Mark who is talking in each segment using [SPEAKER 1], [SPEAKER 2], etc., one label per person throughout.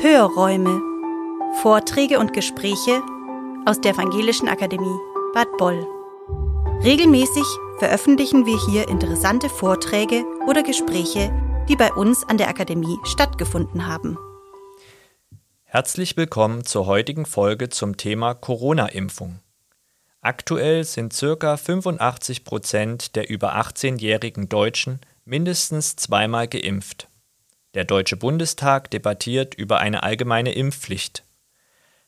[SPEAKER 1] Hörräume. Vorträge und Gespräche aus der Evangelischen Akademie Bad Boll. Regelmäßig veröffentlichen wir hier interessante Vorträge oder Gespräche, die bei uns an der Akademie stattgefunden haben.
[SPEAKER 2] Herzlich willkommen zur heutigen Folge zum Thema Corona-Impfung. Aktuell sind ca. 85 Prozent der über 18-jährigen Deutschen mindestens zweimal geimpft. Der Deutsche Bundestag debattiert über eine allgemeine Impfpflicht.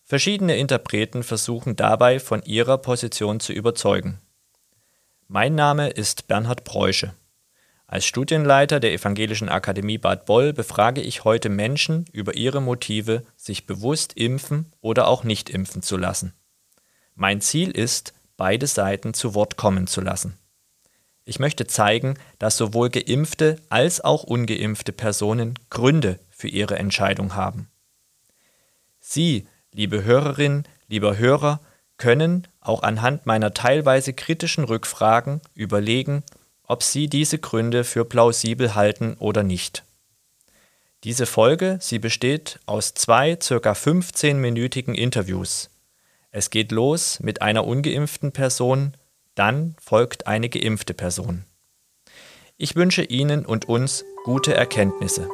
[SPEAKER 2] Verschiedene Interpreten versuchen dabei von ihrer Position zu überzeugen. Mein Name ist Bernhard Breusche. Als Studienleiter der Evangelischen Akademie Bad Boll befrage ich heute Menschen über ihre Motive, sich bewusst impfen oder auch nicht impfen zu lassen. Mein Ziel ist, beide Seiten zu Wort kommen zu lassen. Ich möchte zeigen, dass sowohl geimpfte als auch ungeimpfte Personen Gründe für ihre Entscheidung haben. Sie, liebe Hörerinnen, lieber Hörer, können auch anhand meiner teilweise kritischen Rückfragen überlegen, ob Sie diese Gründe für plausibel halten oder nicht. Diese Folge, sie besteht aus zwei circa 15-minütigen Interviews. Es geht los mit einer ungeimpften Person, dann folgt eine geimpfte Person. Ich wünsche Ihnen und uns gute Erkenntnisse.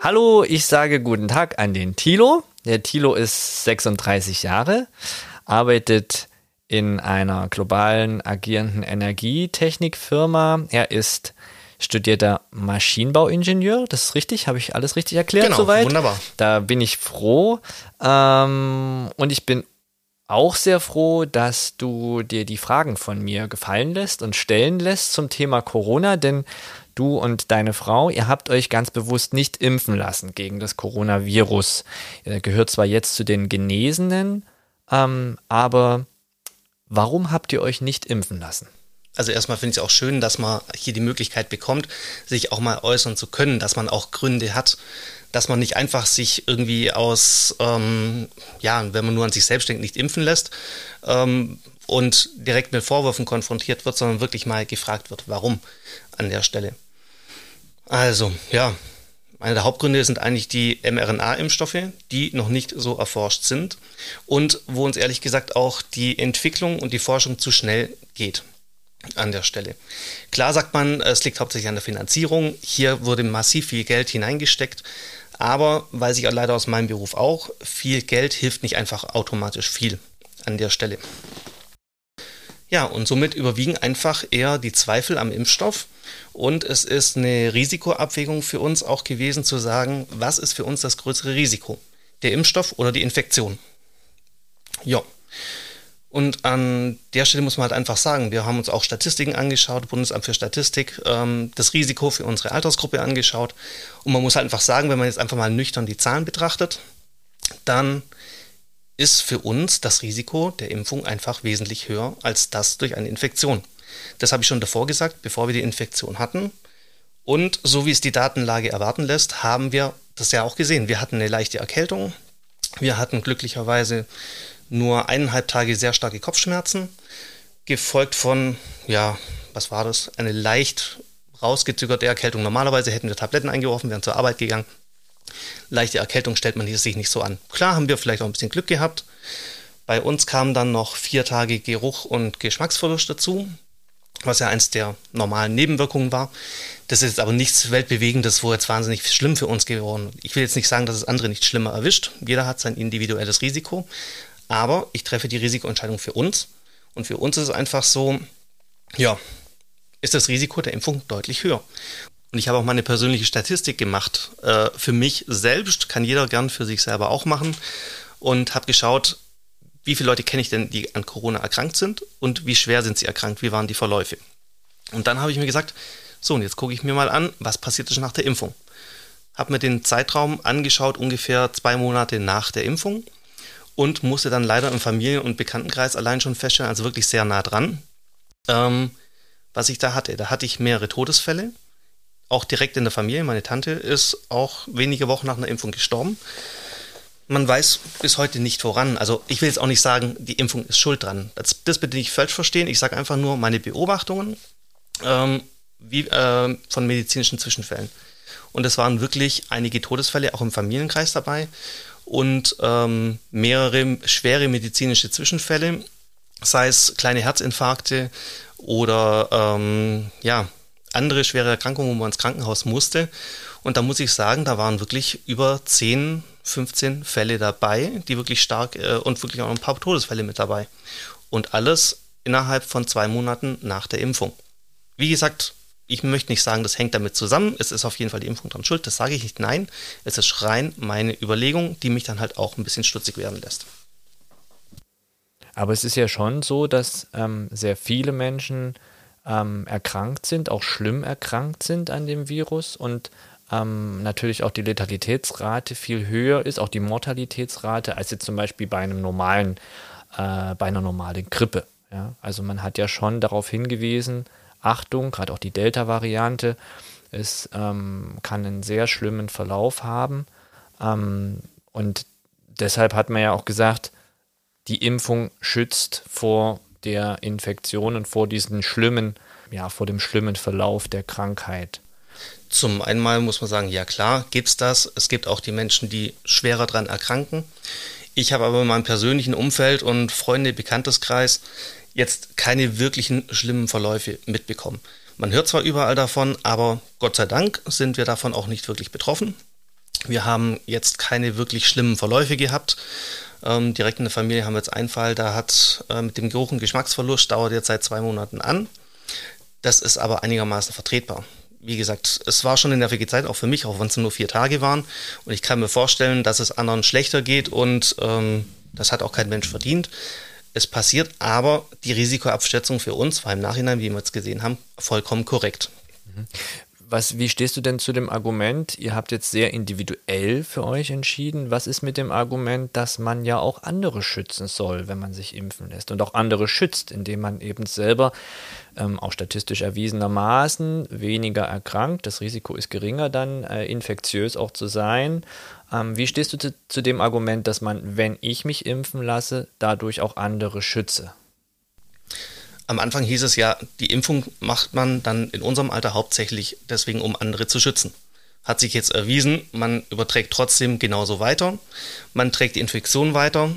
[SPEAKER 2] Hallo, ich sage guten Tag an den Thilo. Der Thilo ist 36 Jahre, arbeitet in einer globalen agierenden Energietechnikfirma. Er ist studierter Maschinenbauingenieur. Das ist richtig, habe ich alles richtig erklärt
[SPEAKER 3] genau,
[SPEAKER 2] soweit?
[SPEAKER 3] Wunderbar.
[SPEAKER 2] Da bin ich froh. Ähm, und ich bin auch sehr froh, dass du dir die Fragen von mir gefallen lässt und stellen lässt zum Thema Corona, denn du und deine Frau, ihr habt euch ganz bewusst nicht impfen lassen gegen das Coronavirus. Ihr gehört zwar jetzt zu den Genesenen, ähm, aber warum habt ihr euch nicht impfen lassen?
[SPEAKER 3] Also erstmal finde ich es auch schön, dass man hier die Möglichkeit bekommt, sich auch mal äußern zu können, dass man auch Gründe hat, dass man nicht einfach sich irgendwie aus, ähm, ja, wenn man nur an sich selbst denkt, nicht impfen lässt ähm, und direkt mit Vorwürfen konfrontiert wird, sondern wirklich mal gefragt wird, warum an der Stelle. Also, ja, einer der Hauptgründe sind eigentlich die mRNA-Impfstoffe, die noch nicht so erforscht sind und wo uns ehrlich gesagt auch die Entwicklung und die Forschung zu schnell geht an der Stelle. Klar sagt man, es liegt hauptsächlich an der Finanzierung. Hier wurde massiv viel Geld hineingesteckt. Aber weiß ich leider aus meinem Beruf auch, viel Geld hilft nicht einfach automatisch viel an der Stelle. Ja, und somit überwiegen einfach eher die Zweifel am Impfstoff. Und es ist eine Risikoabwägung für uns auch gewesen zu sagen, was ist für uns das größere Risiko? Der Impfstoff oder die Infektion? Ja. Und an der Stelle muss man halt einfach sagen, wir haben uns auch Statistiken angeschaut, Bundesamt für Statistik, ähm, das Risiko für unsere Altersgruppe angeschaut. Und man muss halt einfach sagen, wenn man jetzt einfach mal nüchtern die Zahlen betrachtet, dann ist für uns das Risiko der Impfung einfach wesentlich höher als das durch eine Infektion. Das habe ich schon davor gesagt, bevor wir die Infektion hatten. Und so wie es die Datenlage erwarten lässt, haben wir das ja auch gesehen. Wir hatten eine leichte Erkältung. Wir hatten glücklicherweise nur eineinhalb Tage sehr starke Kopfschmerzen, gefolgt von, ja, was war das? Eine leicht rausgezögerte Erkältung. Normalerweise hätten wir Tabletten eingeworfen, wären zur Arbeit gegangen. Leichte Erkältung stellt man sich nicht so an. Klar haben wir vielleicht auch ein bisschen Glück gehabt. Bei uns kamen dann noch vier Tage Geruch und Geschmacksverlust dazu, was ja eins der normalen Nebenwirkungen war. Das ist aber nichts Weltbewegendes, wo jetzt wahnsinnig schlimm für uns geworden. Ich will jetzt nicht sagen, dass es andere nicht schlimmer erwischt. Jeder hat sein individuelles Risiko. Aber ich treffe die Risikoentscheidung für uns. Und für uns ist es einfach so, ja, ist das Risiko der Impfung deutlich höher. Und ich habe auch mal eine persönliche Statistik gemacht. Äh, für mich selbst kann jeder gern für sich selber auch machen. Und habe geschaut, wie viele Leute kenne ich denn, die an Corona erkrankt sind und wie schwer sind sie erkrankt, wie waren die Verläufe. Und dann habe ich mir gesagt, so, und jetzt gucke ich mir mal an, was passiert ist nach der Impfung. Habe mir den Zeitraum angeschaut, ungefähr zwei Monate nach der Impfung und musste dann leider im Familien- und Bekanntenkreis allein schon feststellen, also wirklich sehr nah dran, ähm, was ich da hatte. Da hatte ich mehrere Todesfälle, auch direkt in der Familie. Meine Tante ist auch wenige Wochen nach einer Impfung gestorben. Man weiß bis heute nicht voran. Also ich will jetzt auch nicht sagen, die Impfung ist schuld dran. Das, das bitte nicht falsch verstehen. Ich sage einfach nur meine Beobachtungen. Ähm, wie, äh, von medizinischen Zwischenfällen. Und es waren wirklich einige Todesfälle auch im Familienkreis dabei und ähm, mehrere schwere medizinische Zwischenfälle, sei es kleine Herzinfarkte oder ähm, ja, andere schwere Erkrankungen, wo man ins Krankenhaus musste. Und da muss ich sagen, da waren wirklich über 10, 15 Fälle dabei, die wirklich stark äh, und wirklich auch ein paar Todesfälle mit dabei. Und alles innerhalb von zwei Monaten nach der Impfung. Wie gesagt, ich möchte nicht sagen, das hängt damit zusammen. Es ist auf jeden Fall die Impfung dran schuld. Das sage ich nicht. Nein, es ist rein meine Überlegung, die mich dann halt auch ein bisschen stutzig werden lässt.
[SPEAKER 2] Aber es ist ja schon so, dass ähm, sehr viele Menschen ähm, erkrankt sind, auch schlimm erkrankt sind an dem Virus und ähm, natürlich auch die Letalitätsrate viel höher ist, auch die Mortalitätsrate, als jetzt zum Beispiel bei einem normalen, äh, bei einer normalen Grippe. Ja? Also man hat ja schon darauf hingewiesen, Achtung, gerade auch die Delta-Variante, es ähm, kann einen sehr schlimmen Verlauf haben. Ähm, und deshalb hat man ja auch gesagt, die Impfung schützt vor der Infektion und vor diesen schlimmen, ja, vor dem schlimmen Verlauf der Krankheit.
[SPEAKER 3] Zum einen muss man sagen, ja klar, gibt es das. Es gibt auch die Menschen, die schwerer dran erkranken. Ich habe aber in meinem persönlichen Umfeld und Freunde, Bekannteskreis jetzt keine wirklichen schlimmen Verläufe mitbekommen. Man hört zwar überall davon, aber Gott sei Dank sind wir davon auch nicht wirklich betroffen. Wir haben jetzt keine wirklich schlimmen Verläufe gehabt. Ähm, direkt in der Familie haben wir jetzt einen Fall, da hat äh, mit dem Geruch einen Geschmacksverlust, dauert jetzt seit zwei Monaten an. Das ist aber einigermaßen vertretbar. Wie gesagt, es war schon eine nervige Zeit, auch für mich, auch wenn es nur vier Tage waren. Und ich kann mir vorstellen, dass es anderen schlechter geht und ähm, das hat auch kein Mensch verdient. Es passiert aber die Risikoabschätzung für uns, vor allem im Nachhinein, wie wir jetzt gesehen haben, vollkommen korrekt.
[SPEAKER 2] Was, wie stehst du denn zu dem Argument, ihr habt jetzt sehr individuell für euch entschieden, was ist mit dem Argument, dass man ja auch andere schützen soll, wenn man sich impfen lässt und auch andere schützt, indem man eben selber ähm, auch statistisch erwiesenermaßen weniger erkrankt, das Risiko ist geringer dann äh, infektiös auch zu sein. Ähm, wie stehst du zu, zu dem Argument, dass man, wenn ich mich impfen lasse, dadurch auch andere schütze?
[SPEAKER 3] Am Anfang hieß es ja, die Impfung macht man dann in unserem Alter hauptsächlich deswegen, um andere zu schützen. Hat sich jetzt erwiesen, man überträgt trotzdem genauso weiter, man trägt die Infektion weiter.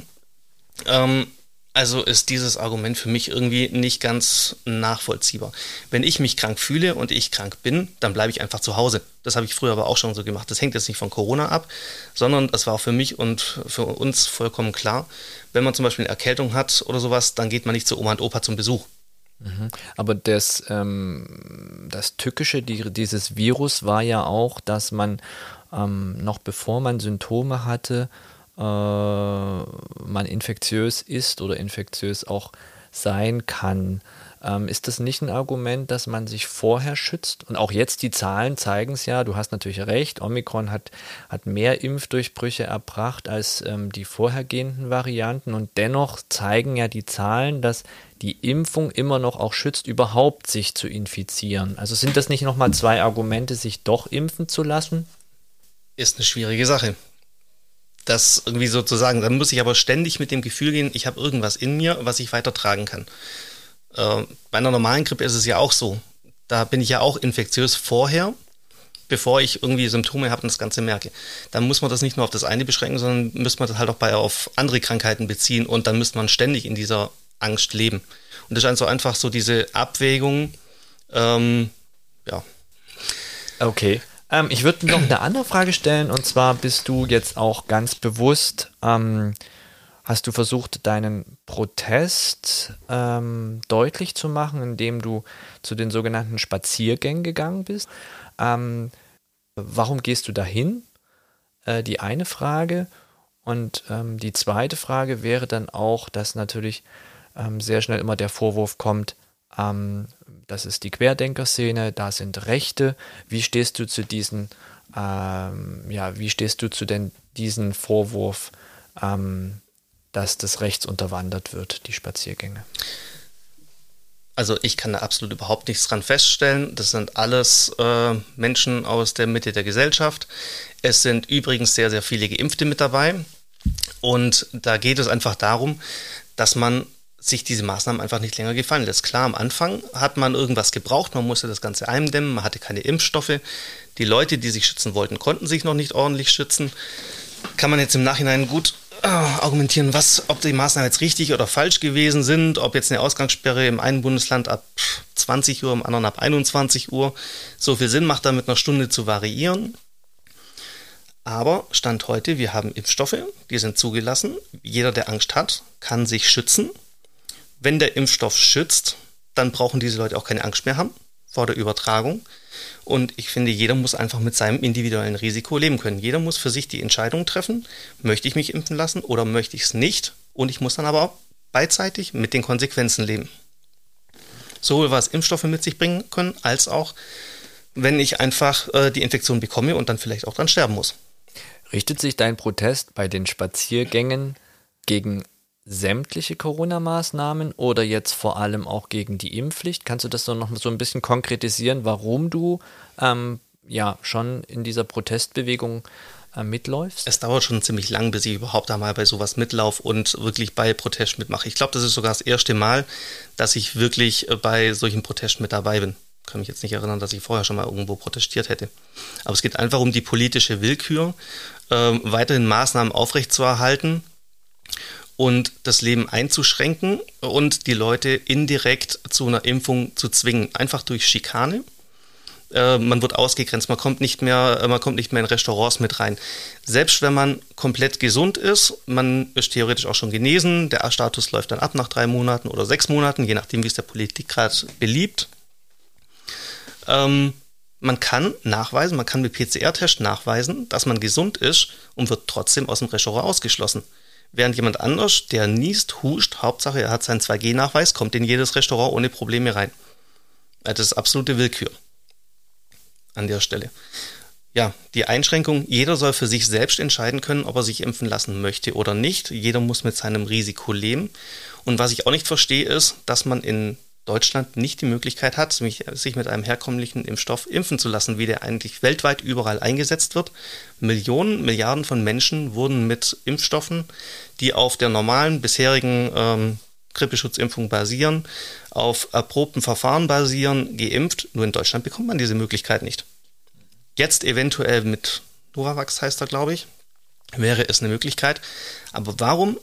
[SPEAKER 3] Ähm, also ist dieses Argument für mich irgendwie nicht ganz nachvollziehbar. Wenn ich mich krank fühle und ich krank bin, dann bleibe ich einfach zu Hause. Das habe ich früher aber auch schon so gemacht. Das hängt jetzt nicht von Corona ab, sondern das war für mich und für uns vollkommen klar. Wenn man zum Beispiel eine Erkältung hat oder sowas, dann geht man nicht zu Oma und Opa zum Besuch.
[SPEAKER 2] Aber das, ähm, das Tückische die, dieses Virus war ja auch, dass man ähm, noch bevor man Symptome hatte, äh, man infektiös ist oder infektiös auch sein kann. Ähm, ist das nicht ein Argument, dass man sich vorher schützt? Und auch jetzt die Zahlen zeigen es ja, du hast natürlich recht, Omikron hat, hat mehr Impfdurchbrüche erbracht als ähm, die vorhergehenden Varianten und dennoch zeigen ja die Zahlen, dass die Impfung immer noch auch schützt, überhaupt sich zu infizieren. Also sind das nicht nochmal zwei Argumente, sich doch impfen zu lassen?
[SPEAKER 3] Ist eine schwierige Sache. Das irgendwie sozusagen, dann muss ich aber ständig mit dem Gefühl gehen, ich habe irgendwas in mir, was ich weitertragen kann. Äh, bei einer normalen Grippe ist es ja auch so. Da bin ich ja auch infektiös vorher, bevor ich irgendwie Symptome habe und das Ganze merke. Dann muss man das nicht nur auf das eine beschränken, sondern müsste man das halt auch bei, auf andere Krankheiten beziehen und dann müsste man ständig in dieser Angst leben. Und das ist also einfach so diese Abwägung, ähm, ja.
[SPEAKER 2] Okay. Ähm, ich würde noch eine andere Frage stellen und zwar bist du jetzt auch ganz bewusst ähm, hast du versucht, deinen Protest ähm, deutlich zu machen, indem du zu den sogenannten Spaziergängen gegangen bist. Ähm, warum gehst du dahin? Äh, die eine Frage. Und ähm, die zweite Frage wäre dann auch, dass natürlich ähm, sehr schnell immer der Vorwurf kommt, ähm, das ist die Querdenkerszene, da sind Rechte. Wie stehst du zu diesen, ähm, ja, wie stehst du zu denn diesen Vorwurf? Ähm, dass das rechts unterwandert wird, die Spaziergänge?
[SPEAKER 3] Also ich kann da absolut überhaupt nichts dran feststellen. Das sind alles äh, Menschen aus der Mitte der Gesellschaft. Es sind übrigens sehr, sehr viele Geimpfte mit dabei. Und da geht es einfach darum, dass man sich diese Maßnahmen einfach nicht länger gefallen lässt. Klar, am Anfang hat man irgendwas gebraucht, man musste das Ganze eindämmen, man hatte keine Impfstoffe. Die Leute, die sich schützen wollten, konnten sich noch nicht ordentlich schützen. Kann man jetzt im Nachhinein gut argumentieren, was, ob die Maßnahmen jetzt richtig oder falsch gewesen sind, ob jetzt eine Ausgangssperre im einen Bundesland ab 20 Uhr, im anderen ab 21 Uhr so viel Sinn macht, da mit einer Stunde zu variieren. Aber Stand heute, wir haben Impfstoffe, die sind zugelassen. Jeder, der Angst hat, kann sich schützen wenn der Impfstoff schützt, dann brauchen diese Leute auch keine Angst mehr haben vor der Übertragung. Und ich finde, jeder muss einfach mit seinem individuellen Risiko leben können. Jeder muss für sich die Entscheidung treffen, möchte ich mich impfen lassen oder möchte ich es nicht. Und ich muss dann aber auch beidseitig mit den Konsequenzen leben. Sowohl was Impfstoffe mit sich bringen können, als auch, wenn ich einfach äh, die Infektion bekomme und dann vielleicht auch dran sterben muss.
[SPEAKER 2] Richtet sich dein Protest bei den Spaziergängen gegen sämtliche Corona-Maßnahmen oder jetzt vor allem auch gegen die Impfpflicht? Kannst du das so noch so ein bisschen konkretisieren, warum du ähm, ja schon in dieser Protestbewegung äh, mitläufst?
[SPEAKER 3] Es dauert schon ziemlich lang, bis ich überhaupt einmal bei sowas mitlaufe und wirklich bei Protest mitmache. Ich glaube, das ist sogar das erste Mal, dass ich wirklich äh, bei solchen Protesten mit dabei bin. Ich kann mich jetzt nicht erinnern, dass ich vorher schon mal irgendwo protestiert hätte. Aber es geht einfach um die politische Willkür, äh, weiterhin Maßnahmen aufrechtzuerhalten und das Leben einzuschränken und die Leute indirekt zu einer Impfung zu zwingen, einfach durch Schikane. Äh, man wird ausgegrenzt, man kommt nicht mehr, man kommt nicht mehr in Restaurants mit rein. Selbst wenn man komplett gesund ist, man ist theoretisch auch schon genesen, der A-Status läuft dann ab nach drei Monaten oder sechs Monaten, je nachdem, wie es der Politik gerade beliebt. Ähm, man kann nachweisen, man kann mit PCR-Test nachweisen, dass man gesund ist und wird trotzdem aus dem Restaurant ausgeschlossen. Während jemand anders, der niest, huscht, Hauptsache er hat seinen 2G-Nachweis, kommt in jedes Restaurant ohne Probleme rein. Das ist absolute Willkür an der Stelle. Ja, die Einschränkung, jeder soll für sich selbst entscheiden können, ob er sich impfen lassen möchte oder nicht. Jeder muss mit seinem Risiko leben. Und was ich auch nicht verstehe, ist, dass man in Deutschland nicht die Möglichkeit hat, sich mit einem herkömmlichen Impfstoff impfen zu lassen, wie der eigentlich weltweit überall eingesetzt wird. Millionen, Milliarden von Menschen wurden mit Impfstoffen, die auf der normalen bisherigen ähm, Grippeschutzimpfung basieren, auf erprobten Verfahren basieren, geimpft. Nur in Deutschland bekommt man diese Möglichkeit nicht. Jetzt eventuell mit Novavax heißt er, glaube ich, wäre es eine Möglichkeit. Aber warum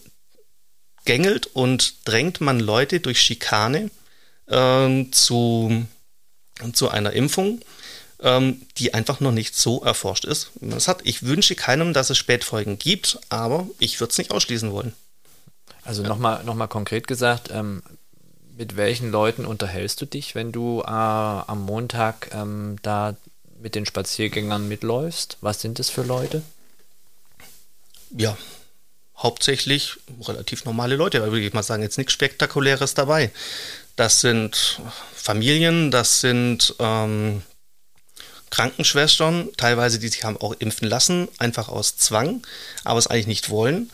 [SPEAKER 3] gängelt und drängt man Leute durch Schikane ähm, zu, zu einer Impfung, ähm, die einfach noch nicht so erforscht ist, es hat. Ich wünsche keinem, dass es Spätfolgen gibt, aber ich würde es nicht ausschließen wollen.
[SPEAKER 2] Also ja. nochmal noch mal konkret gesagt, ähm, mit welchen Leuten unterhältst du dich, wenn du äh, am Montag ähm, da mit den Spaziergängern mitläufst? Was sind das für Leute?
[SPEAKER 3] Ja, hauptsächlich relativ normale Leute, da würde ich mal sagen, jetzt nichts Spektakuläres dabei. Das sind Familien, das sind ähm, Krankenschwestern, teilweise, die sich haben auch impfen lassen, einfach aus Zwang, aber es eigentlich nicht wollen.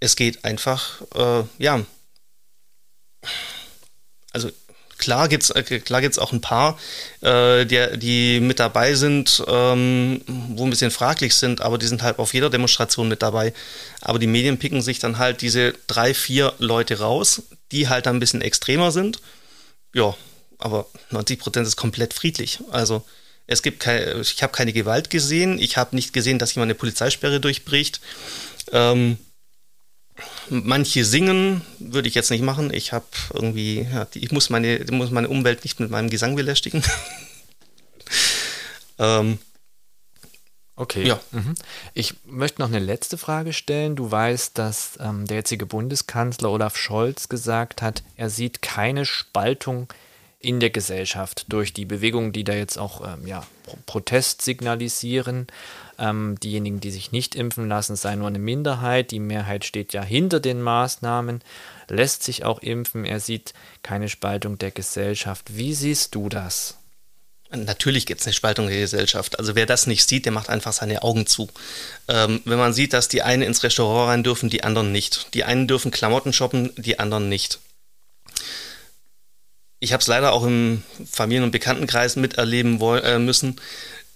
[SPEAKER 3] Es geht einfach, äh, ja, also klar gibt es äh, klar gibt's auch ein paar, äh, die, die mit dabei sind, ähm, wo ein bisschen fraglich sind, aber die sind halt auf jeder Demonstration mit dabei. Aber die Medien picken sich dann halt diese drei, vier Leute raus, die halt ein bisschen extremer sind. Ja, aber 90 Prozent ist komplett friedlich. Also es gibt keine, ich habe keine Gewalt gesehen, ich habe nicht gesehen, dass jemand eine Polizeisperre durchbricht. Ähm, manche singen, würde ich jetzt nicht machen. Ich habe irgendwie, ja, ich muss meine, muss meine Umwelt nicht mit meinem Gesang belästigen.
[SPEAKER 2] ähm, Okay. Ja. Mhm. Ich möchte noch eine letzte Frage stellen. Du weißt, dass ähm, der jetzige Bundeskanzler Olaf Scholz gesagt hat, er sieht keine Spaltung in der Gesellschaft durch die Bewegungen, die da jetzt auch ähm, ja, Protest signalisieren. Ähm, diejenigen, die sich nicht impfen lassen, sei nur eine Minderheit. Die Mehrheit steht ja hinter den Maßnahmen, lässt sich auch impfen. Er sieht keine Spaltung der Gesellschaft. Wie siehst du das?
[SPEAKER 3] Natürlich gibt es eine Spaltung der Gesellschaft. Also wer das nicht sieht, der macht einfach seine Augen zu. Ähm, wenn man sieht, dass die einen ins Restaurant rein dürfen, die anderen nicht. Die einen dürfen Klamotten shoppen, die anderen nicht. Ich habe es leider auch im Familien- und Bekanntenkreis miterleben äh, müssen,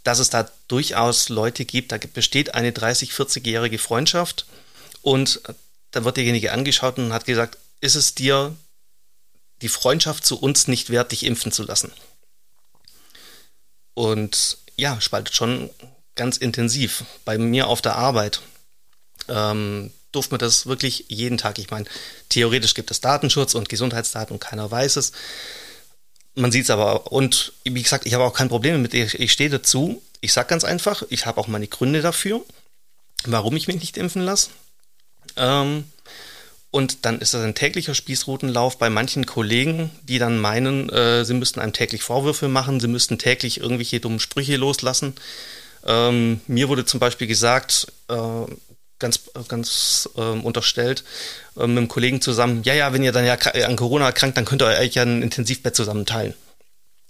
[SPEAKER 3] dass es da durchaus Leute gibt, da besteht eine 30-, 40-jährige Freundschaft und da wird derjenige angeschaut und hat gesagt, ist es dir die Freundschaft zu uns nicht wert, dich impfen zu lassen. Und ja, spaltet schon ganz intensiv. Bei mir auf der Arbeit ähm, durfte man das wirklich jeden Tag. Ich meine, theoretisch gibt es Datenschutz und Gesundheitsdaten und keiner weiß es. Man sieht es aber, und wie gesagt, ich habe auch kein Problem mit, ich, ich stehe dazu. Ich sage ganz einfach, ich habe auch meine Gründe dafür, warum ich mich nicht impfen lasse. Ähm, und dann ist das ein täglicher Spießrutenlauf bei manchen Kollegen, die dann meinen, äh, sie müssten einem täglich Vorwürfe machen, sie müssten täglich irgendwelche dummen Sprüche loslassen. Ähm, mir wurde zum Beispiel gesagt, äh, ganz, ganz äh, unterstellt, äh, mit einem Kollegen zusammen, ja, ja, wenn ihr dann ja an Corona erkrankt, dann könnt ihr euch ja ein Intensivbett zusammen teilen.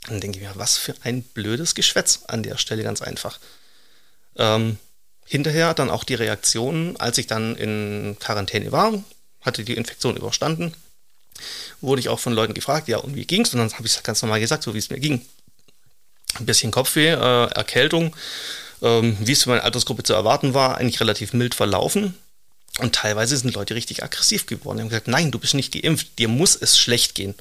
[SPEAKER 3] Dann denke ich mir, was für ein blödes Geschwätz an der Stelle, ganz einfach. Ähm, hinterher dann auch die Reaktionen, als ich dann in Quarantäne war, hatte die Infektion überstanden, wurde ich auch von Leuten gefragt, ja, und wie ging's? Und dann habe ich ganz normal gesagt, so wie es mir ging. Ein bisschen Kopfweh, äh, Erkältung, ähm, wie es für meine Altersgruppe zu erwarten war, eigentlich relativ mild verlaufen. Und teilweise sind Leute richtig aggressiv geworden. Die haben gesagt, nein, du bist nicht geimpft, dir muss es schlecht gehen.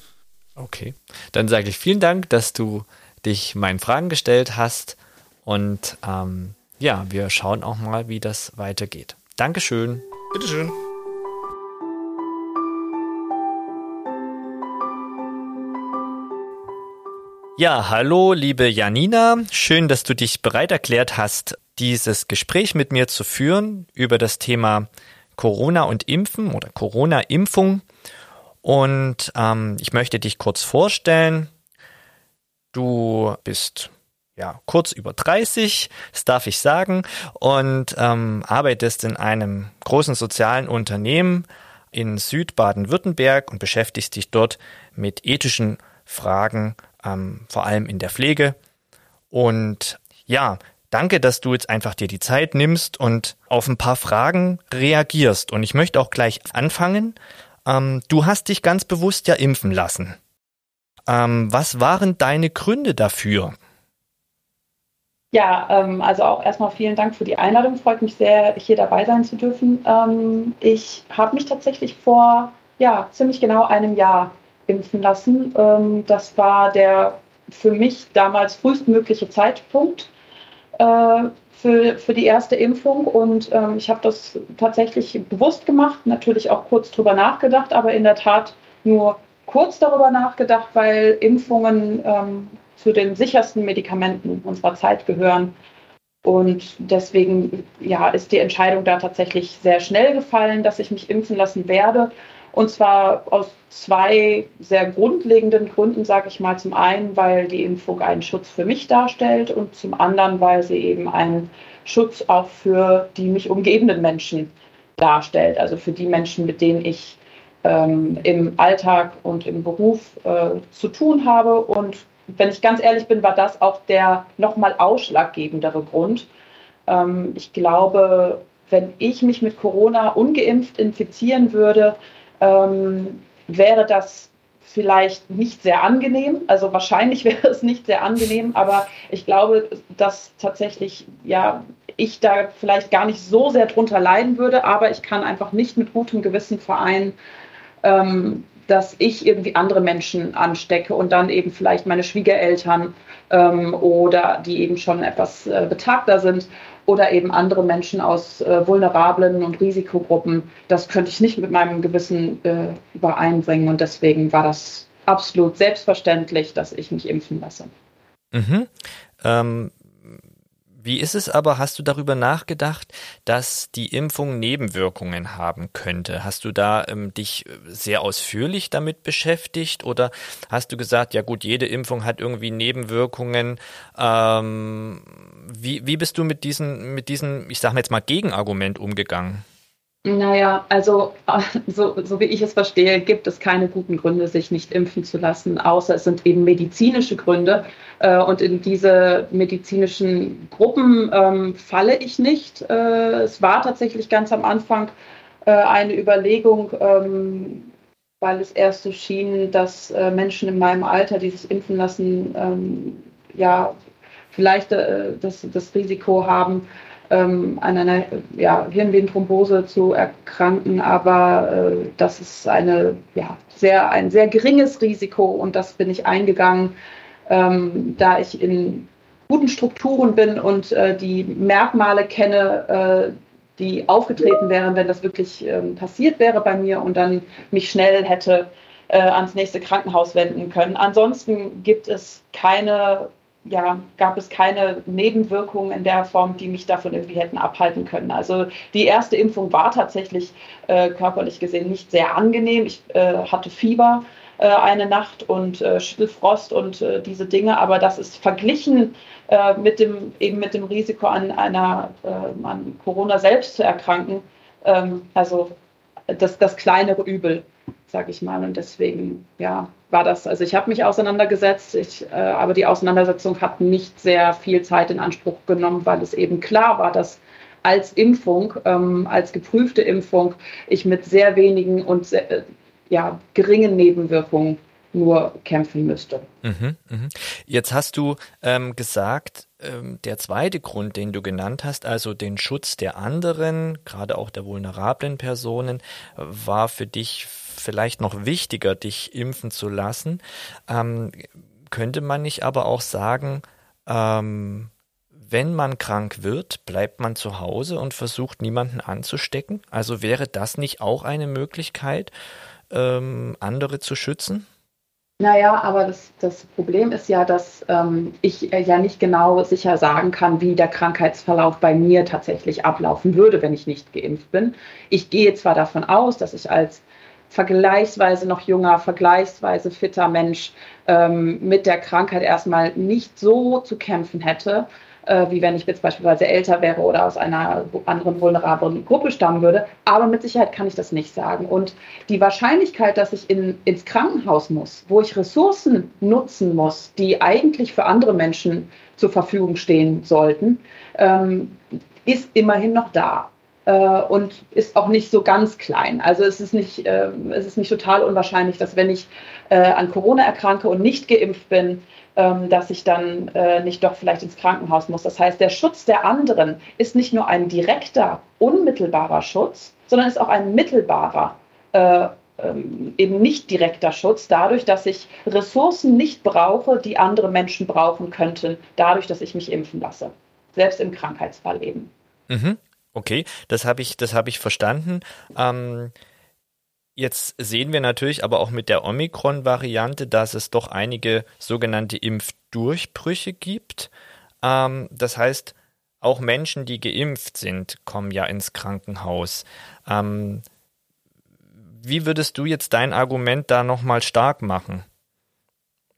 [SPEAKER 2] Okay, dann sage ich vielen Dank, dass du dich meinen Fragen gestellt hast. Und ähm, ja, wir schauen auch mal, wie das weitergeht. Dankeschön.
[SPEAKER 3] Bitteschön.
[SPEAKER 2] Ja, hallo, liebe Janina. Schön, dass du dich bereit erklärt hast, dieses Gespräch mit mir zu führen über das Thema Corona und Impfen oder Corona-Impfung. Und ähm, ich möchte dich kurz vorstellen. Du bist ja kurz über 30, das darf ich sagen, und ähm, arbeitest in einem großen sozialen Unternehmen in Südbaden-Württemberg und beschäftigst dich dort mit ethischen Fragen ähm, vor allem in der Pflege. Und ja, danke, dass du jetzt einfach dir die Zeit nimmst und auf ein paar Fragen reagierst. Und ich möchte auch gleich anfangen. Ähm, du hast dich ganz bewusst ja impfen lassen. Ähm, was waren deine Gründe dafür?
[SPEAKER 4] Ja, ähm, also auch erstmal vielen Dank für die Einladung. Freut mich sehr, hier dabei sein zu dürfen. Ähm, ich habe mich tatsächlich vor ja, ziemlich genau einem Jahr impfen lassen. Ähm, das war der für mich damals frühestmögliche Zeitpunkt äh, für, für die erste Impfung. Und ähm, ich habe das tatsächlich bewusst gemacht, natürlich auch kurz drüber nachgedacht, aber in der Tat nur kurz darüber nachgedacht, weil Impfungen ähm, zu den sichersten Medikamenten unserer Zeit gehören. Und deswegen ja, ist die Entscheidung da tatsächlich sehr schnell gefallen, dass ich mich impfen lassen werde. Und zwar aus zwei sehr grundlegenden Gründen, sage ich mal. Zum einen, weil die Impfung einen Schutz für mich darstellt und zum anderen, weil sie eben einen Schutz auch für die mich umgebenden Menschen darstellt. Also für die Menschen, mit denen ich ähm, im Alltag und im Beruf äh, zu tun habe. Und wenn ich ganz ehrlich bin, war das auch der nochmal ausschlaggebendere Grund. Ähm, ich glaube, wenn ich mich mit Corona ungeimpft infizieren würde, ähm, wäre das vielleicht nicht sehr angenehm. Also wahrscheinlich wäre es nicht sehr angenehm, aber ich glaube, dass tatsächlich ja ich da vielleicht gar nicht so sehr drunter leiden würde, aber ich kann einfach nicht mit gutem Gewissen vereinen, ähm, dass ich irgendwie andere Menschen anstecke und dann eben vielleicht meine Schwiegereltern ähm, oder die eben schon etwas äh, betagter sind oder eben andere Menschen aus äh, vulnerablen und Risikogruppen. Das könnte ich nicht mit meinem Gewissen äh, übereinbringen und deswegen war das absolut selbstverständlich, dass ich mich impfen lasse.
[SPEAKER 2] Mhm. Ähm, wie ist es aber, hast du darüber nachgedacht, dass die Impfung Nebenwirkungen haben könnte? Hast du da ähm, dich sehr ausführlich damit beschäftigt oder hast du gesagt, ja gut, jede Impfung hat irgendwie Nebenwirkungen? Ähm, wie, wie bist du mit diesen, mit diesen, ich sage jetzt mal, Gegenargument umgegangen?
[SPEAKER 4] Naja, also so, so wie ich es verstehe, gibt es keine guten Gründe, sich nicht impfen zu lassen, außer es sind eben medizinische Gründe. Äh, und in diese medizinischen Gruppen ähm, falle ich nicht. Äh, es war tatsächlich ganz am Anfang äh, eine Überlegung, ähm, weil es erst so schien, dass äh, Menschen in meinem Alter dieses Impfen lassen, ähm, ja, vielleicht äh, das, das Risiko haben, ähm, an einer ja, Hirnvenenthrombose zu erkranken, aber äh, das ist eine, ja, sehr, ein sehr geringes Risiko und das bin ich eingegangen, ähm, da ich in guten Strukturen bin und äh, die Merkmale kenne, äh, die aufgetreten wären, wenn das wirklich ähm, passiert wäre bei mir und dann mich schnell hätte äh, ans nächste Krankenhaus wenden können. Ansonsten gibt es keine ja, gab es keine Nebenwirkungen in der Form, die mich davon irgendwie hätten abhalten können. Also die erste Impfung war tatsächlich äh, körperlich gesehen nicht sehr angenehm. Ich äh, hatte Fieber äh, eine Nacht und äh, Schüttelfrost und äh, diese Dinge, aber das ist verglichen äh, mit dem eben mit dem Risiko an einer an Corona selbst zu erkranken. Ähm, also das, das kleinere Übel, sage ich mal. Und deswegen, ja, war das, also ich habe mich auseinandergesetzt, ich, äh, aber die Auseinandersetzung hat nicht sehr viel Zeit in Anspruch genommen, weil es eben klar war, dass als Impfung, ähm, als geprüfte Impfung, ich mit sehr wenigen und sehr, äh, ja, geringen Nebenwirkungen nur kämpfen müsste. Mhm,
[SPEAKER 2] mh. Jetzt hast du ähm, gesagt, ähm, der zweite Grund, den du genannt hast, also den Schutz der anderen, gerade auch der vulnerablen Personen, war für dich vielleicht noch wichtiger, dich impfen zu lassen. Ähm, könnte man nicht aber auch sagen, ähm, wenn man krank wird, bleibt man zu Hause und versucht niemanden anzustecken? Also wäre das nicht auch eine Möglichkeit, ähm, andere zu schützen?
[SPEAKER 4] Naja, aber das, das Problem ist ja, dass ähm, ich äh, ja nicht genau sicher sagen kann, wie der Krankheitsverlauf bei mir tatsächlich ablaufen würde, wenn ich nicht geimpft bin. Ich gehe zwar davon aus, dass ich als vergleichsweise noch junger, vergleichsweise fitter Mensch ähm, mit der Krankheit erstmal nicht so zu kämpfen hätte, äh, wie wenn ich jetzt beispielsweise älter wäre oder aus einer anderen vulnerablen Gruppe stammen würde. Aber mit Sicherheit kann ich das nicht sagen. Und die Wahrscheinlichkeit, dass ich in, ins Krankenhaus muss, wo ich Ressourcen nutzen muss, die eigentlich für andere Menschen zur Verfügung stehen sollten, ähm, ist immerhin noch da äh, und ist auch nicht so ganz klein. Also es ist nicht, äh, es ist nicht total unwahrscheinlich, dass wenn ich äh, an Corona erkranke und nicht geimpft bin, ähm, dass ich dann äh, nicht doch vielleicht ins Krankenhaus muss. Das heißt, der Schutz der anderen ist nicht nur ein direkter, unmittelbarer Schutz, sondern ist auch ein mittelbarer, äh, ähm, eben nicht direkter Schutz, dadurch, dass ich Ressourcen nicht brauche, die andere Menschen brauchen könnten, dadurch, dass ich mich impfen lasse. Selbst im Krankheitsfall eben.
[SPEAKER 2] Mhm. Okay, das habe ich, das ich verstanden. Ähm, Jetzt sehen wir natürlich aber auch mit der Omikron-Variante, dass es doch einige sogenannte Impfdurchbrüche gibt. Ähm, das heißt, auch Menschen, die geimpft sind, kommen ja ins Krankenhaus. Ähm, wie würdest du jetzt dein Argument da nochmal stark machen?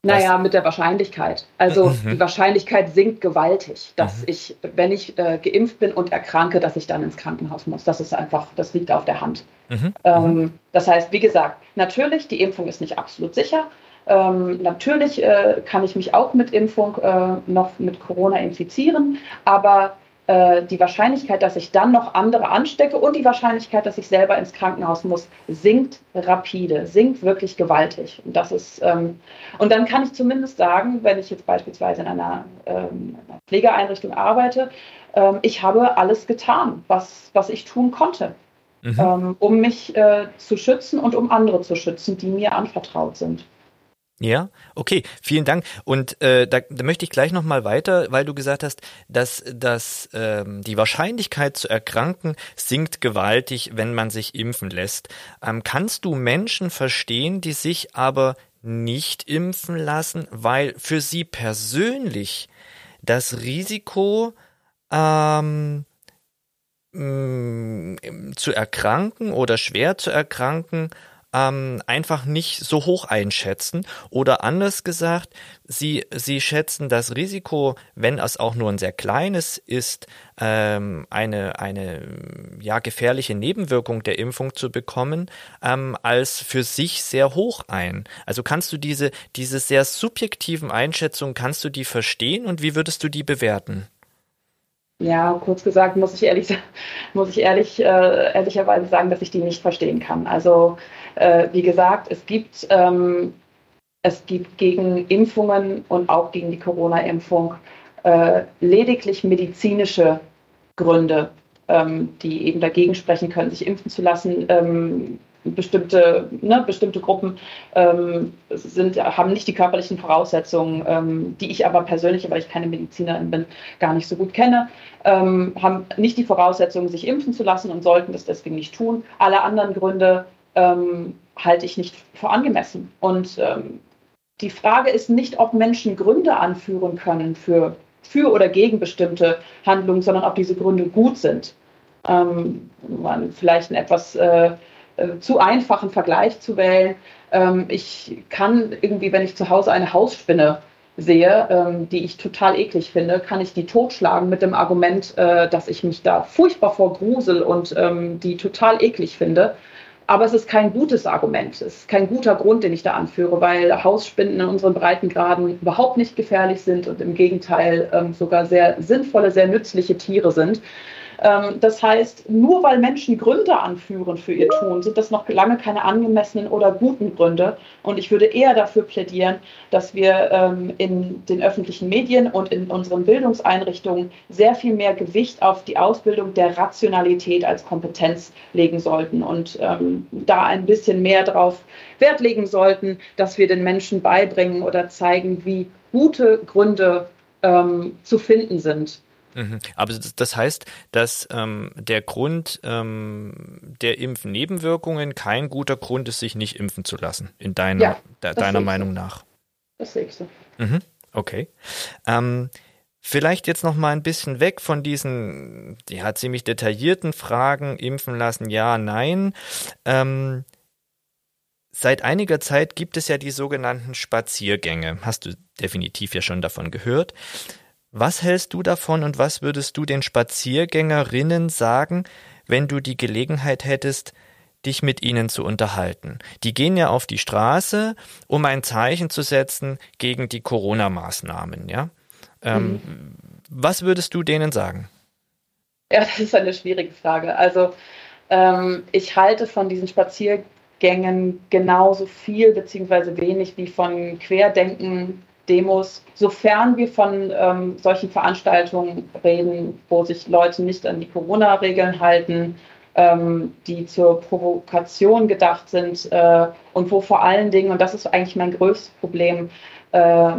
[SPEAKER 4] Naja, mit der Wahrscheinlichkeit. Also mhm. die Wahrscheinlichkeit sinkt gewaltig, dass mhm. ich, wenn ich äh, geimpft bin und erkranke, dass ich dann ins Krankenhaus muss. Das ist einfach, das liegt auf der Hand. Mhm. Ähm, das heißt, wie gesagt, natürlich, die Impfung ist nicht absolut sicher. Ähm, natürlich äh, kann ich mich auch mit Impfung äh, noch mit Corona infizieren, aber äh, die Wahrscheinlichkeit, dass ich dann noch andere anstecke und die Wahrscheinlichkeit, dass ich selber ins Krankenhaus muss, sinkt rapide, sinkt wirklich gewaltig. Und das ist, ähm, und dann kann ich zumindest sagen, wenn ich jetzt beispielsweise in einer, ähm, einer Pflegeeinrichtung arbeite, ähm, ich habe alles getan, was, was ich tun konnte. Mhm. Ähm, um mich äh, zu schützen und um andere zu schützen, die mir anvertraut sind.
[SPEAKER 2] Ja, okay, vielen Dank. Und äh, da, da möchte ich gleich nochmal weiter, weil du gesagt hast, dass, dass ähm, die Wahrscheinlichkeit zu erkranken sinkt gewaltig, wenn man sich impfen lässt. Ähm, kannst du Menschen verstehen, die sich aber nicht impfen lassen, weil für sie persönlich das Risiko ähm, zu erkranken oder schwer zu erkranken ähm, einfach nicht so hoch einschätzen oder anders gesagt, sie, sie schätzen das Risiko, wenn es auch nur ein sehr kleines ist, ähm, eine, eine ja, gefährliche Nebenwirkung der Impfung zu bekommen, ähm, als für sich sehr hoch ein. Also kannst du diese, diese sehr subjektiven Einschätzungen, kannst du die verstehen und wie würdest du die bewerten?
[SPEAKER 4] Ja, kurz gesagt muss ich ehrlich, muss ich ehrlich, äh, ehrlicherweise sagen, dass ich die nicht verstehen kann. Also äh, wie gesagt, es gibt, ähm, es gibt gegen Impfungen und auch gegen die Corona-Impfung äh, lediglich medizinische Gründe, ähm, die eben dagegen sprechen können, sich impfen zu lassen. Ähm, bestimmte, ne, bestimmte Gruppen ähm, sind, haben nicht die körperlichen Voraussetzungen, ähm, die ich aber persönlich, weil ich keine Medizinerin bin, gar nicht so gut kenne, ähm, haben nicht die Voraussetzungen, sich impfen zu lassen und sollten das deswegen nicht tun. Alle anderen Gründe ähm, halte ich nicht für angemessen. Und ähm, die Frage ist nicht, ob Menschen Gründe anführen können für, für oder gegen bestimmte Handlungen, sondern ob diese Gründe gut sind. Ähm, vielleicht ein etwas äh, zu einfachen Vergleich zu wählen. Ähm, ich kann irgendwie, wenn ich zu Hause eine Hausspinne sehe, ähm, die ich total eklig finde, kann ich die totschlagen mit dem Argument, äh, dass ich mich da furchtbar vor grusel und ähm, die total eklig finde. Aber es ist kein gutes Argument, es ist kein guter Grund, den ich da anführe, weil Hausspinnen in unseren Breitengraden überhaupt nicht gefährlich sind und im Gegenteil sogar sehr sinnvolle, sehr nützliche Tiere sind. Ähm, das heißt, nur weil Menschen Gründe anführen für ihr Tun, sind das noch lange keine angemessenen oder guten Gründe. Und ich würde eher dafür plädieren, dass wir ähm, in den öffentlichen Medien und in unseren Bildungseinrichtungen sehr viel mehr Gewicht auf die Ausbildung der Rationalität als Kompetenz legen sollten und ähm, da ein bisschen mehr darauf Wert legen sollten, dass wir den Menschen beibringen oder zeigen, wie gute Gründe zu finden sind.
[SPEAKER 2] Mhm. Aber das heißt, dass ähm, der Grund ähm, der Impfnebenwirkungen kein guter Grund ist, sich nicht impfen zu lassen, in deiner, ja, de, deiner Meinung so. nach.
[SPEAKER 4] Das sehe ich so.
[SPEAKER 2] Mhm. Okay. Ähm, vielleicht jetzt noch mal ein bisschen weg von diesen ja, ziemlich detaillierten Fragen, impfen lassen, ja, nein. Ähm, Seit einiger Zeit gibt es ja die sogenannten Spaziergänge. Hast du definitiv ja schon davon gehört. Was hältst du davon und was würdest du den Spaziergängerinnen sagen, wenn du die Gelegenheit hättest, dich mit ihnen zu unterhalten? Die gehen ja auf die Straße, um ein Zeichen zu setzen gegen die Corona-Maßnahmen, ja? Ähm, mhm. Was würdest du denen sagen?
[SPEAKER 4] Ja, das ist eine schwierige Frage. Also ähm, ich halte von diesen Spaziergängen genauso viel beziehungsweise wenig wie von Querdenken Demos, sofern wir von ähm, solchen Veranstaltungen reden, wo sich Leute nicht an die Corona-Regeln halten, ähm, die zur Provokation gedacht sind äh, und wo vor allen Dingen, und das ist eigentlich mein größtes Problem, äh,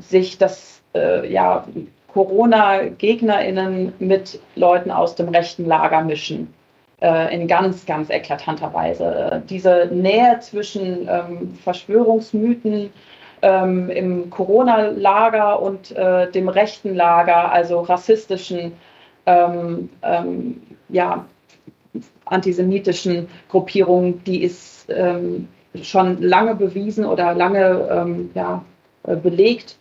[SPEAKER 4] sich das äh, ja, Corona-GegnerInnen mit Leuten aus dem rechten Lager mischen äh, in ganz, ganz eklatanter Weise. Diese Nähe zwischen ähm, Verschwörungsmythen ähm, im Corona-Lager und äh, dem rechten Lager, also rassistischen, ähm, ähm, ja, antisemitischen Gruppierungen, die ist ähm, schon lange bewiesen oder lange ähm, ja, äh, belegt.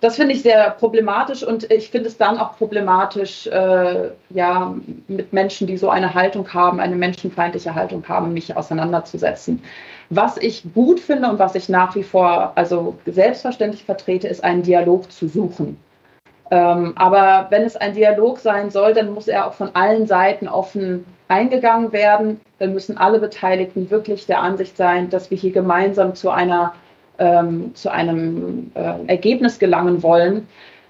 [SPEAKER 4] Das finde ich sehr problematisch und ich finde es dann auch problematisch, äh, ja, mit Menschen, die so eine Haltung haben, eine menschenfeindliche Haltung haben, mich auseinanderzusetzen. Was ich gut finde und was ich nach wie vor also selbstverständlich vertrete, ist einen Dialog zu suchen. Ähm, aber wenn es ein Dialog sein soll, dann muss er auch von allen Seiten offen eingegangen werden. Dann müssen alle Beteiligten wirklich der Ansicht sein, dass wir hier gemeinsam zu einer ähm, zu einem äh, Ergebnis gelangen wollen.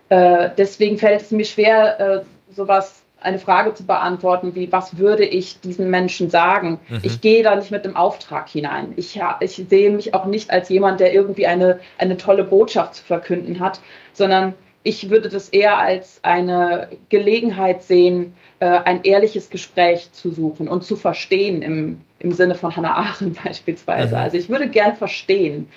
[SPEAKER 4] Äh, deswegen fällt es mir schwer, äh, sowas eine Frage zu beantworten, wie was würde ich diesen Menschen sagen? Mhm. Ich gehe da nicht mit dem Auftrag hinein. Ich, ich sehe mich auch nicht als jemand, der irgendwie eine, eine tolle Botschaft zu verkünden hat, sondern ich würde das eher als eine Gelegenheit sehen, äh, ein ehrliches Gespräch zu suchen und zu verstehen im, im Sinne von Hannah Arendt beispielsweise. Mhm. Also ich würde gern verstehen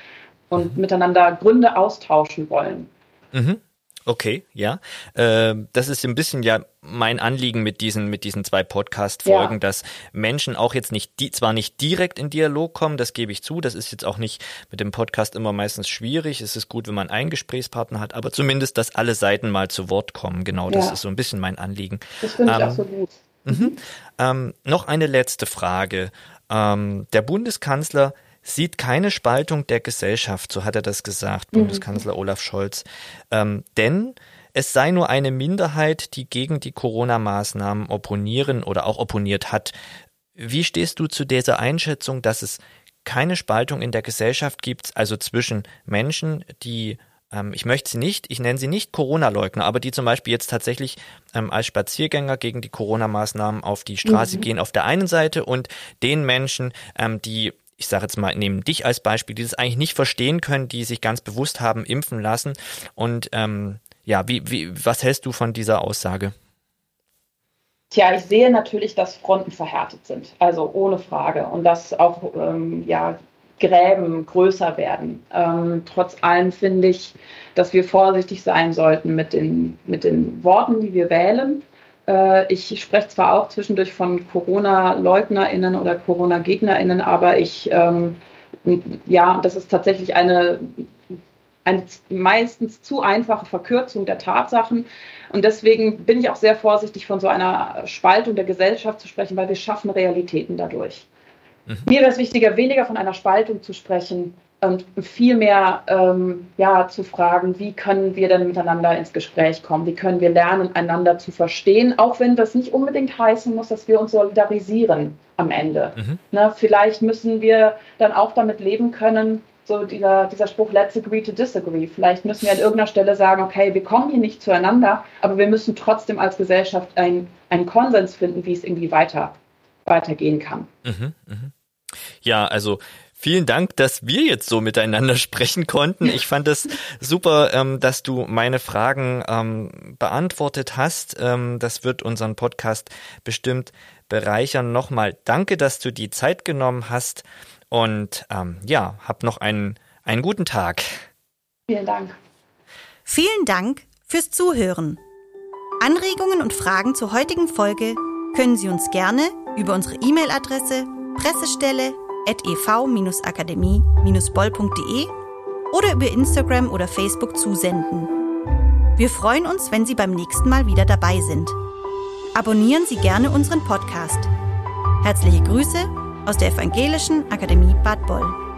[SPEAKER 4] und mhm. miteinander Gründe austauschen wollen.
[SPEAKER 2] Mhm. Okay, ja. Äh, das ist ein bisschen ja mein Anliegen mit diesen, mit diesen zwei Podcast-Folgen, ja. dass Menschen auch jetzt nicht, die, zwar nicht direkt in Dialog kommen, das gebe ich zu, das ist jetzt auch nicht mit dem Podcast immer meistens schwierig. Es ist gut, wenn man einen Gesprächspartner hat, aber zumindest, dass alle Seiten mal zu Wort kommen. Genau, das ja. ist so ein bisschen mein Anliegen.
[SPEAKER 4] Das finde ich ähm, auch so gut.
[SPEAKER 2] Mhm. Ähm, noch eine letzte Frage. Ähm, der Bundeskanzler sieht keine Spaltung der Gesellschaft, so hat er das gesagt, mhm. Bundeskanzler Olaf Scholz. Ähm, denn es sei nur eine Minderheit, die gegen die Corona-Maßnahmen opponieren oder auch opponiert hat. Wie stehst du zu dieser Einschätzung, dass es keine Spaltung in der Gesellschaft gibt, also zwischen Menschen, die ähm, ich möchte sie nicht, ich nenne sie nicht Corona-Leugner, aber die zum Beispiel jetzt tatsächlich ähm, als Spaziergänger gegen die Corona-Maßnahmen auf die Straße mhm. gehen auf der einen Seite und den Menschen, ähm, die ich sage jetzt mal, nehmen dich als Beispiel, die das eigentlich nicht verstehen können, die sich ganz bewusst haben impfen lassen. Und ähm, ja, wie, wie, was hältst du von dieser Aussage?
[SPEAKER 4] Tja, ich sehe natürlich, dass Fronten verhärtet sind, also ohne Frage. Und dass auch ähm, ja, Gräben größer werden. Ähm, trotz allem finde ich, dass wir vorsichtig sein sollten mit den, mit den Worten, die wir wählen. Äh, ich spreche zwar auch zwischendurch von Corona-LeugnerInnen oder Corona-GegnerInnen, aber ich, ähm, ja, das ist tatsächlich eine, eine meistens zu einfache Verkürzung der Tatsachen. Und deswegen bin ich auch sehr vorsichtig, von so einer Spaltung der Gesellschaft zu sprechen, weil wir schaffen Realitäten dadurch. Mhm. Mir wäre es wichtiger, weniger von einer Spaltung zu sprechen und viel mehr ähm, ja, zu fragen, wie können wir denn miteinander ins Gespräch kommen? Wie können wir lernen, einander zu verstehen? Auch wenn das nicht unbedingt heißen muss, dass wir uns solidarisieren am Ende. Mhm. Ne, vielleicht müssen wir dann auch damit leben können, so dieser, dieser Spruch, let's agree to disagree. Vielleicht müssen wir an irgendeiner Stelle sagen, okay, wir kommen hier nicht zueinander, aber wir müssen trotzdem als Gesellschaft ein, einen Konsens finden, wie es irgendwie weiter, weitergehen kann. Mhm, mh.
[SPEAKER 2] Ja, also Vielen Dank, dass wir jetzt so miteinander sprechen konnten. Ich fand es super, ähm, dass du meine Fragen ähm, beantwortet hast. Ähm, das wird unseren Podcast bestimmt bereichern. Nochmal danke, dass du die Zeit genommen hast. Und ähm, ja, hab noch einen, einen guten Tag.
[SPEAKER 4] Vielen Dank.
[SPEAKER 1] Vielen Dank fürs Zuhören. Anregungen und Fragen zur heutigen Folge können Sie uns gerne über unsere E-Mail-Adresse Pressestelle ev-akademie-boll.de oder über Instagram oder Facebook zusenden. Wir freuen uns, wenn Sie beim nächsten Mal wieder dabei sind. Abonnieren Sie gerne unseren Podcast. Herzliche Grüße aus der Evangelischen Akademie Bad Boll.